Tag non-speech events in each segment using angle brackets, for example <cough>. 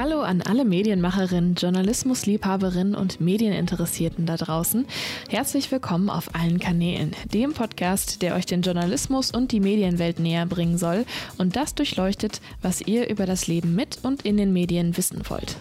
Hallo an alle Medienmacherinnen, Journalismusliebhaberinnen und Medieninteressierten da draußen. Herzlich willkommen auf allen Kanälen, dem Podcast, der euch den Journalismus und die Medienwelt näher bringen soll und das durchleuchtet, was ihr über das Leben mit und in den Medien wissen wollt.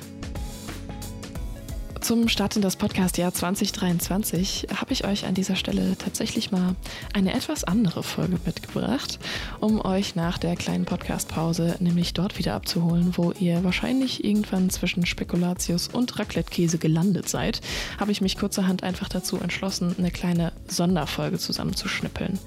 Zum Start in das Podcastjahr 2023 habe ich euch an dieser Stelle tatsächlich mal eine etwas andere Folge mitgebracht, um euch nach der kleinen Podcastpause nämlich dort wieder abzuholen, wo ihr wahrscheinlich irgendwann zwischen Spekulatius und Raclette-Käse gelandet seid, habe ich mich kurzerhand einfach dazu entschlossen, eine kleine Sonderfolge zusammenzuschnippeln.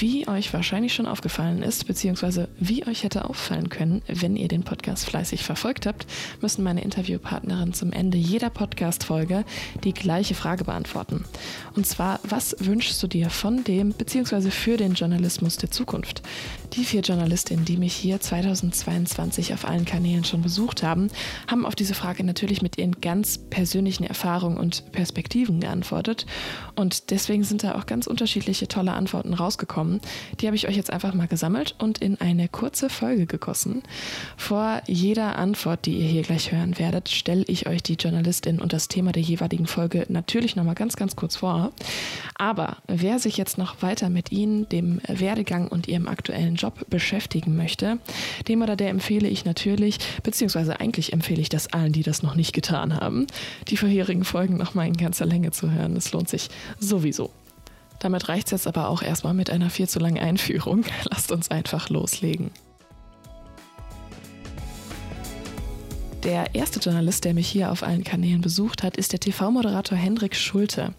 Wie euch wahrscheinlich schon aufgefallen ist, beziehungsweise wie euch hätte auffallen können, wenn ihr den Podcast fleißig verfolgt habt, müssen meine Interviewpartnerinnen zum Ende jeder Podcast-Folge die gleiche Frage beantworten. Und zwar, was wünschst du dir von dem, beziehungsweise für den Journalismus der Zukunft? Die vier Journalistinnen, die mich hier 2022 auf allen Kanälen schon besucht haben, haben auf diese Frage natürlich mit ihren ganz persönlichen Erfahrungen und Perspektiven geantwortet. Und deswegen sind da auch ganz unterschiedliche tolle Antworten rausgekommen. Die habe ich euch jetzt einfach mal gesammelt und in eine kurze Folge gegossen. Vor jeder Antwort, die ihr hier gleich hören werdet, stelle ich euch die Journalistin und das Thema der jeweiligen Folge natürlich nochmal ganz, ganz kurz vor. Aber wer sich jetzt noch weiter mit Ihnen, dem Werdegang und Ihrem aktuellen Job beschäftigen möchte, dem oder der empfehle ich natürlich, beziehungsweise eigentlich empfehle ich das allen, die das noch nicht getan haben, die vorherigen Folgen nochmal in ganzer Länge zu hören. Es lohnt sich sowieso. Damit reicht es jetzt aber auch erstmal mit einer viel zu langen Einführung. <laughs> Lasst uns einfach loslegen. Der erste Journalist, der mich hier auf allen Kanälen besucht hat, ist der TV-Moderator Hendrik Schulte.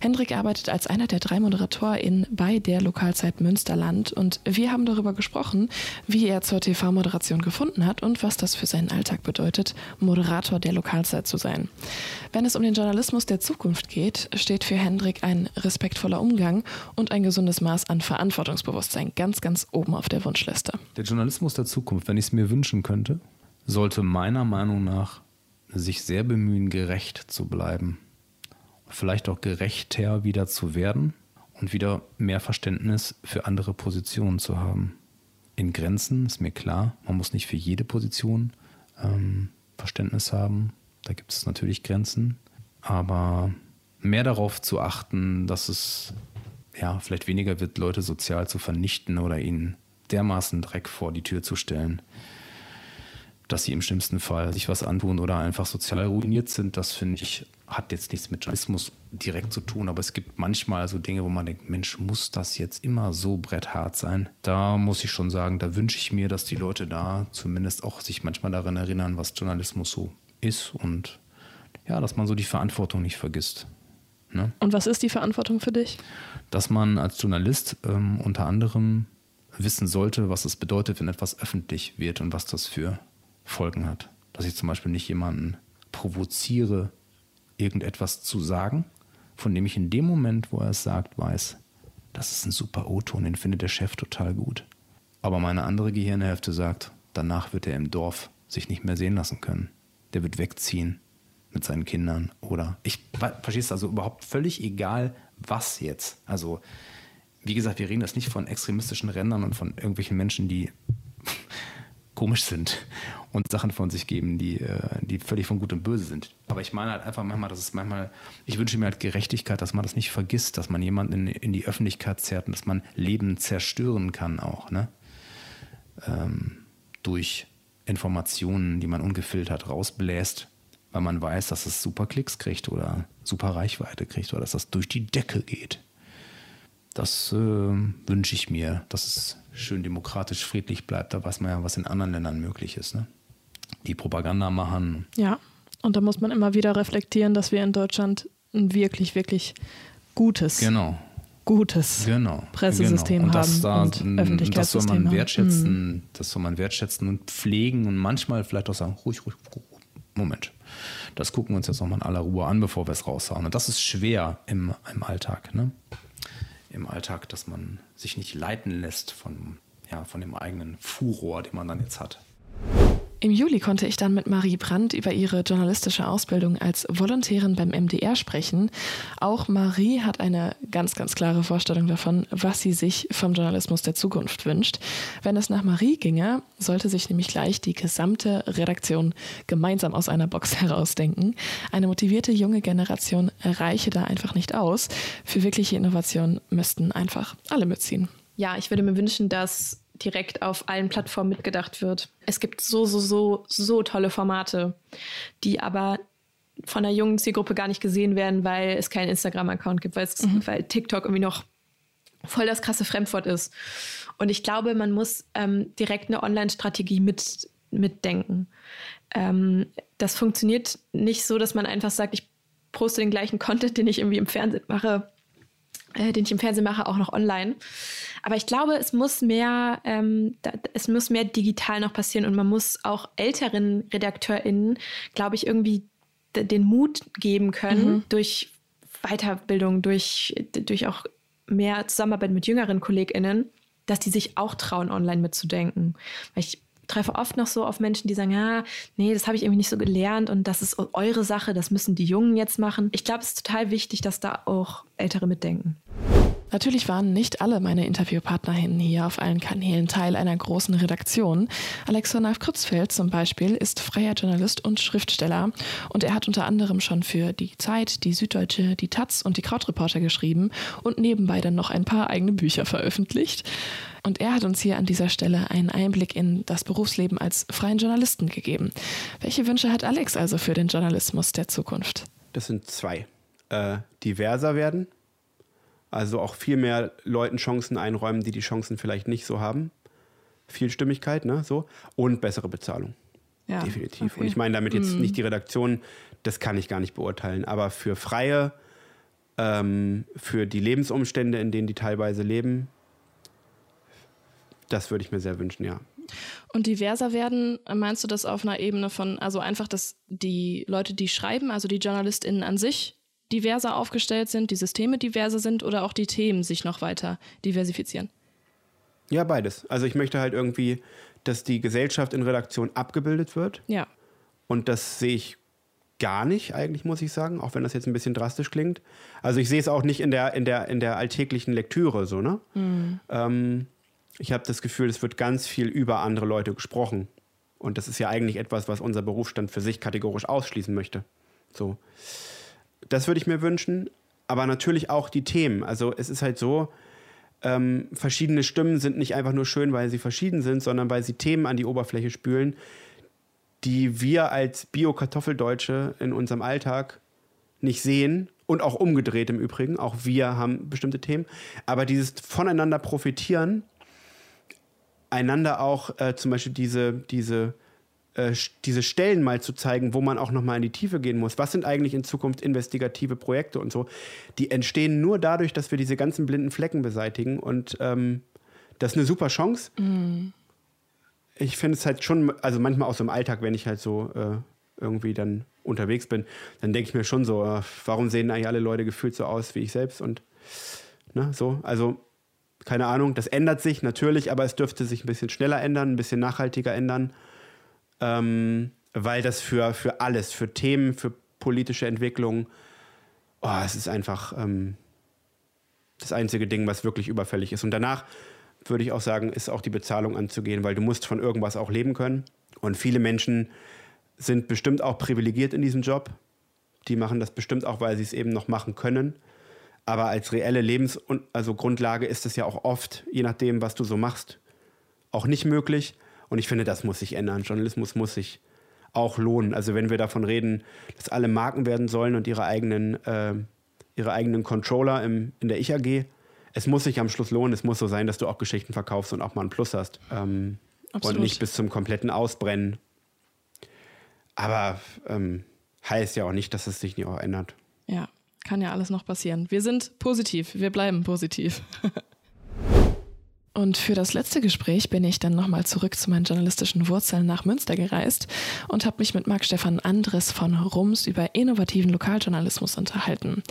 Hendrik arbeitet als einer der drei ModeratorInnen bei der Lokalzeit Münsterland und wir haben darüber gesprochen, wie er zur TV-Moderation gefunden hat und was das für seinen Alltag bedeutet, Moderator der Lokalzeit zu sein. Wenn es um den Journalismus der Zukunft geht, steht für Hendrik ein respektvoller Umgang und ein gesundes Maß an Verantwortungsbewusstsein ganz, ganz oben auf der Wunschliste. Der Journalismus der Zukunft, wenn ich es mir wünschen könnte, sollte meiner Meinung nach sich sehr bemühen, gerecht zu bleiben. Vielleicht auch gerechter wieder zu werden und wieder mehr Verständnis für andere Positionen zu haben. In Grenzen ist mir klar, man muss nicht für jede Position ähm, Verständnis haben. Da gibt es natürlich Grenzen. Aber mehr darauf zu achten, dass es ja vielleicht weniger wird, Leute sozial zu vernichten oder ihnen dermaßen Dreck vor die Tür zu stellen, dass sie im schlimmsten Fall sich was antun oder einfach sozial ruiniert sind, das finde ich, hat jetzt nichts mit Journalismus direkt zu tun, aber es gibt manchmal so Dinge, wo man denkt, Mensch, muss das jetzt immer so bretthart sein? Da muss ich schon sagen, da wünsche ich mir, dass die Leute da zumindest auch sich manchmal daran erinnern, was Journalismus so ist und ja, dass man so die Verantwortung nicht vergisst. Ne? Und was ist die Verantwortung für dich? Dass man als Journalist ähm, unter anderem wissen sollte, was es bedeutet, wenn etwas öffentlich wird und was das für Folgen hat. Dass ich zum Beispiel nicht jemanden provoziere, irgendetwas zu sagen, von dem ich in dem Moment, wo er es sagt, weiß, das ist ein super O-Ton, den findet der Chef total gut. Aber meine andere Gehirnhälfte sagt, danach wird er im Dorf sich nicht mehr sehen lassen können. Der wird wegziehen mit seinen Kindern oder ich verstehst also überhaupt völlig egal, was jetzt. Also wie gesagt, wir reden das nicht von extremistischen Rändern und von irgendwelchen Menschen, die komisch sind und Sachen von sich geben, die, äh, die völlig von Gut und Böse sind. Aber ich meine halt einfach manchmal, dass es manchmal, ich wünsche mir halt Gerechtigkeit, dass man das nicht vergisst, dass man jemanden in, in die Öffentlichkeit zerrt und dass man Leben zerstören kann auch, ne? Ähm, durch Informationen, die man ungefiltert rausbläst, weil man weiß, dass es super Klicks kriegt oder super Reichweite kriegt oder dass das durch die Decke geht. Das äh, wünsche ich mir, dass es schön demokratisch, friedlich bleibt. Da weiß man ja, was in anderen Ländern möglich ist. Ne? Die Propaganda machen. Ja, und da muss man immer wieder reflektieren, dass wir in Deutschland ein wirklich, wirklich gutes, genau. gutes genau. Pressesystem genau. und haben da, und Öffentlichkeitssystem Das soll man wertschätzen, mhm. das soll man wertschätzen und pflegen und manchmal vielleicht auch sagen, ruhig, ruhig, ruhig Moment. Das gucken wir uns jetzt nochmal in aller Ruhe an, bevor wir es raushauen. Und das ist schwer im, im Alltag. Ne? Im Alltag, dass man sich nicht leiten lässt von, ja, von dem eigenen Furor, den man dann jetzt hat. Im Juli konnte ich dann mit Marie Brandt über ihre journalistische Ausbildung als Volontärin beim MDR sprechen. Auch Marie hat eine ganz, ganz klare Vorstellung davon, was sie sich vom Journalismus der Zukunft wünscht. Wenn es nach Marie ginge, sollte sich nämlich gleich die gesamte Redaktion gemeinsam aus einer Box <laughs> herausdenken. Eine motivierte junge Generation reiche da einfach nicht aus. Für wirkliche Innovation müssten einfach alle mitziehen. Ja, ich würde mir wünschen, dass direkt auf allen Plattformen mitgedacht wird. Es gibt so, so, so, so tolle Formate, die aber von der jungen Zielgruppe gar nicht gesehen werden, weil es keinen Instagram-Account gibt, mhm. weil TikTok irgendwie noch voll das krasse Fremdwort ist. Und ich glaube, man muss ähm, direkt eine Online-Strategie mit, mitdenken. Ähm, das funktioniert nicht so, dass man einfach sagt, ich poste den gleichen Content, den ich irgendwie im Fernsehen mache, äh, den ich im Fernsehen mache, auch noch online. Aber ich glaube, es muss mehr, ähm, da, es muss mehr digital noch passieren und man muss auch älteren RedakteurInnen, glaube ich, irgendwie den Mut geben können mhm. durch Weiterbildung, durch, durch auch mehr Zusammenarbeit mit jüngeren KollegInnen, dass die sich auch trauen, online mitzudenken. Weil ich treffe oft noch so auf Menschen, die sagen, ja, nee, das habe ich irgendwie nicht so gelernt und das ist eure Sache, das müssen die Jungen jetzt machen. Ich glaube, es ist total wichtig, dass da auch Ältere mitdenken. Natürlich waren nicht alle meine Interviewpartnerinnen hier auf allen Kanälen Teil einer großen Redaktion. Alexander Krützfeld zum Beispiel ist freier Journalist und Schriftsteller und er hat unter anderem schon für die Zeit, die Süddeutsche, die Taz und die Krautreporter geschrieben und nebenbei dann noch ein paar eigene Bücher veröffentlicht. Und er hat uns hier an dieser Stelle einen Einblick in das Berufsleben als freien Journalisten gegeben. Welche Wünsche hat Alex also für den Journalismus der Zukunft? Das sind zwei. Äh, diverser werden, also auch viel mehr Leuten Chancen einräumen, die die Chancen vielleicht nicht so haben. Vielstimmigkeit, ne, so. Und bessere Bezahlung. Ja, Definitiv. Okay. Und ich meine damit jetzt mm. nicht die Redaktion, das kann ich gar nicht beurteilen. Aber für Freie, ähm, für die Lebensumstände, in denen die teilweise leben, das würde ich mir sehr wünschen, ja. Und diverser werden, meinst du das auf einer Ebene von, also einfach, dass die Leute, die schreiben, also die JournalistInnen an sich, diverser aufgestellt sind, die Systeme diverser sind oder auch die Themen sich noch weiter diversifizieren? Ja, beides. Also ich möchte halt irgendwie, dass die Gesellschaft in Redaktion abgebildet wird. Ja. Und das sehe ich gar nicht, eigentlich, muss ich sagen, auch wenn das jetzt ein bisschen drastisch klingt. Also ich sehe es auch nicht in der, in der, in der alltäglichen Lektüre so, ne? Mhm. Ähm, ich habe das Gefühl, es wird ganz viel über andere Leute gesprochen. Und das ist ja eigentlich etwas, was unser Berufsstand für sich kategorisch ausschließen möchte. So. Das würde ich mir wünschen. Aber natürlich auch die Themen. Also es ist halt so, ähm, verschiedene Stimmen sind nicht einfach nur schön, weil sie verschieden sind, sondern weil sie Themen an die Oberfläche spülen, die wir als Bio-Kartoffeldeutsche in unserem Alltag nicht sehen und auch umgedreht im Übrigen. Auch wir haben bestimmte Themen. Aber dieses voneinander profitieren einander auch äh, zum Beispiel diese, diese, äh, diese Stellen mal zu zeigen, wo man auch nochmal in die Tiefe gehen muss. Was sind eigentlich in Zukunft investigative Projekte und so? Die entstehen nur dadurch, dass wir diese ganzen blinden Flecken beseitigen. Und ähm, das ist eine super Chance. Mhm. Ich finde es halt schon, also manchmal auch so im Alltag, wenn ich halt so äh, irgendwie dann unterwegs bin, dann denke ich mir schon so, äh, warum sehen eigentlich alle Leute gefühlt so aus wie ich selbst? Und ne, so, also keine Ahnung, das ändert sich natürlich, aber es dürfte sich ein bisschen schneller ändern, ein bisschen nachhaltiger ändern, ähm, weil das für, für alles, für Themen, für politische Entwicklung, oh, es ist einfach ähm, das einzige Ding, was wirklich überfällig ist. Und danach würde ich auch sagen, ist auch die Bezahlung anzugehen, weil du musst von irgendwas auch leben können. Und viele Menschen sind bestimmt auch privilegiert in diesem Job. Die machen das bestimmt auch, weil sie es eben noch machen können. Aber als reelle Lebens- also Grundlage ist es ja auch oft, je nachdem, was du so machst, auch nicht möglich. Und ich finde, das muss sich ändern. Journalismus muss sich auch lohnen. Also wenn wir davon reden, dass alle Marken werden sollen und ihre eigenen, äh, ihre eigenen Controller im, in der Ich-AG, es muss sich am Schluss lohnen. Es muss so sein, dass du auch Geschichten verkaufst und auch mal einen Plus hast. Ähm, und nicht bis zum kompletten Ausbrennen. Aber ähm, heißt ja auch nicht, dass es sich nicht auch ändert. Ja, kann ja alles noch passieren. Wir sind positiv, wir bleiben positiv. <laughs> Und für das letzte Gespräch bin ich dann nochmal zurück zu meinen journalistischen Wurzeln nach Münster gereist und habe mich mit Marc Stefan Andres von Rums über innovativen Lokaljournalismus unterhalten.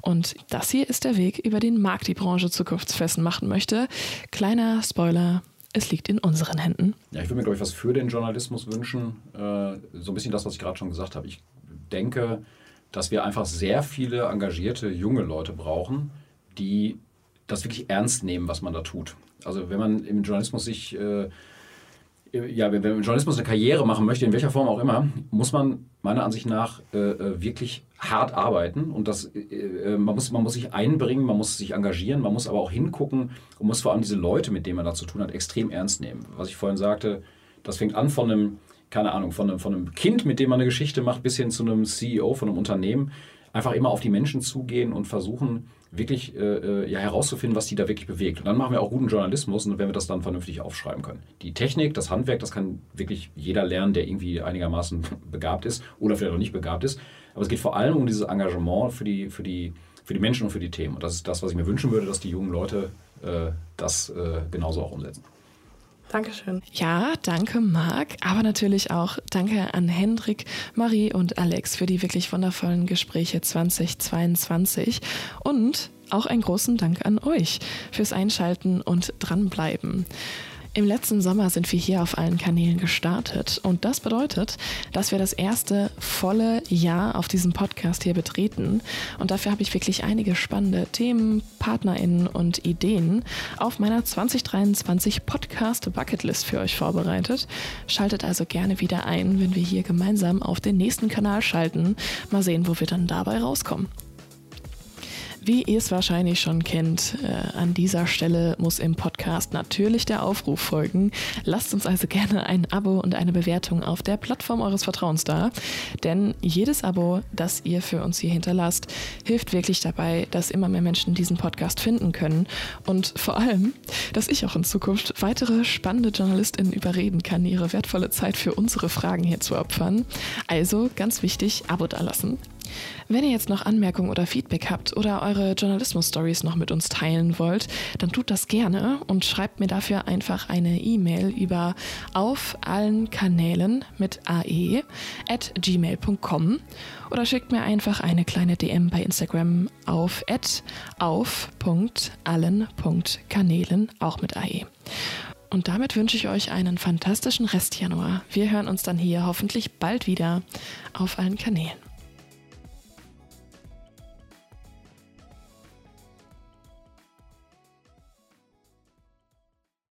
Und das hier ist der Weg, über den Marc die Branche zukunftsfest machen möchte. Kleiner Spoiler, es liegt in unseren Händen. Ja, ich würde mir, glaube ich, was für den Journalismus wünschen. Äh, so ein bisschen das, was ich gerade schon gesagt habe. Ich denke, dass wir einfach sehr viele engagierte junge Leute brauchen, die das wirklich ernst nehmen, was man da tut. Also wenn man im Journalismus sich äh, ja, wenn man im Journalismus eine Karriere machen möchte, in welcher Form auch immer, muss man meiner Ansicht nach äh, äh wirklich hart arbeiten und das, äh, äh, man, muss, man muss sich einbringen, man muss sich engagieren, man muss aber auch hingucken und muss vor allem diese Leute, mit denen man da zu tun hat, extrem ernst nehmen. Was ich vorhin sagte, das fängt an von einem, keine Ahnung, von einem, von einem Kind, mit dem man eine Geschichte macht, bis hin zu einem CEO von einem Unternehmen. Einfach immer auf die Menschen zugehen und versuchen, wirklich äh, äh, ja, herauszufinden, was die da wirklich bewegt. Und dann machen wir auch guten Journalismus und wenn wir das dann vernünftig aufschreiben können. Die Technik, das Handwerk, das kann wirklich jeder lernen, der irgendwie einigermaßen <laughs> begabt ist oder vielleicht auch nicht begabt ist. Aber es geht vor allem um dieses Engagement für die, für die, für die Menschen und für die Themen. Und das ist das, was ich mir wünschen würde, dass die jungen Leute äh, das äh, genauso auch umsetzen. Dankeschön. Ja, danke Marc, aber natürlich auch danke an Hendrik, Marie und Alex für die wirklich wundervollen Gespräche 2022 und auch einen großen Dank an euch fürs Einschalten und dranbleiben. Im letzten Sommer sind wir hier auf allen Kanälen gestartet und das bedeutet, dass wir das erste volle Jahr auf diesem Podcast hier betreten und dafür habe ich wirklich einige spannende Themen, PartnerInnen und Ideen auf meiner 2023 Podcast Bucketlist für euch vorbereitet. Schaltet also gerne wieder ein, wenn wir hier gemeinsam auf den nächsten Kanal schalten. Mal sehen, wo wir dann dabei rauskommen. Wie ihr es wahrscheinlich schon kennt, äh, an dieser Stelle muss im Podcast natürlich der Aufruf folgen. Lasst uns also gerne ein Abo und eine Bewertung auf der Plattform eures Vertrauens da. Denn jedes Abo, das ihr für uns hier hinterlasst, hilft wirklich dabei, dass immer mehr Menschen diesen Podcast finden können. Und vor allem, dass ich auch in Zukunft weitere spannende JournalistInnen überreden kann, ihre wertvolle Zeit für unsere Fragen hier zu opfern. Also ganz wichtig, Abo da lassen. Wenn ihr jetzt noch Anmerkungen oder Feedback habt oder eure Journalismus-Stories noch mit uns teilen wollt, dann tut das gerne und schreibt mir dafür einfach eine E-Mail über auf allen Kanälen mit ae at gmail.com oder schickt mir einfach eine kleine DM bei Instagram auf auf.allen.kanälen auch mit ae. Und damit wünsche ich euch einen fantastischen Rest Januar. Wir hören uns dann hier hoffentlich bald wieder auf allen Kanälen.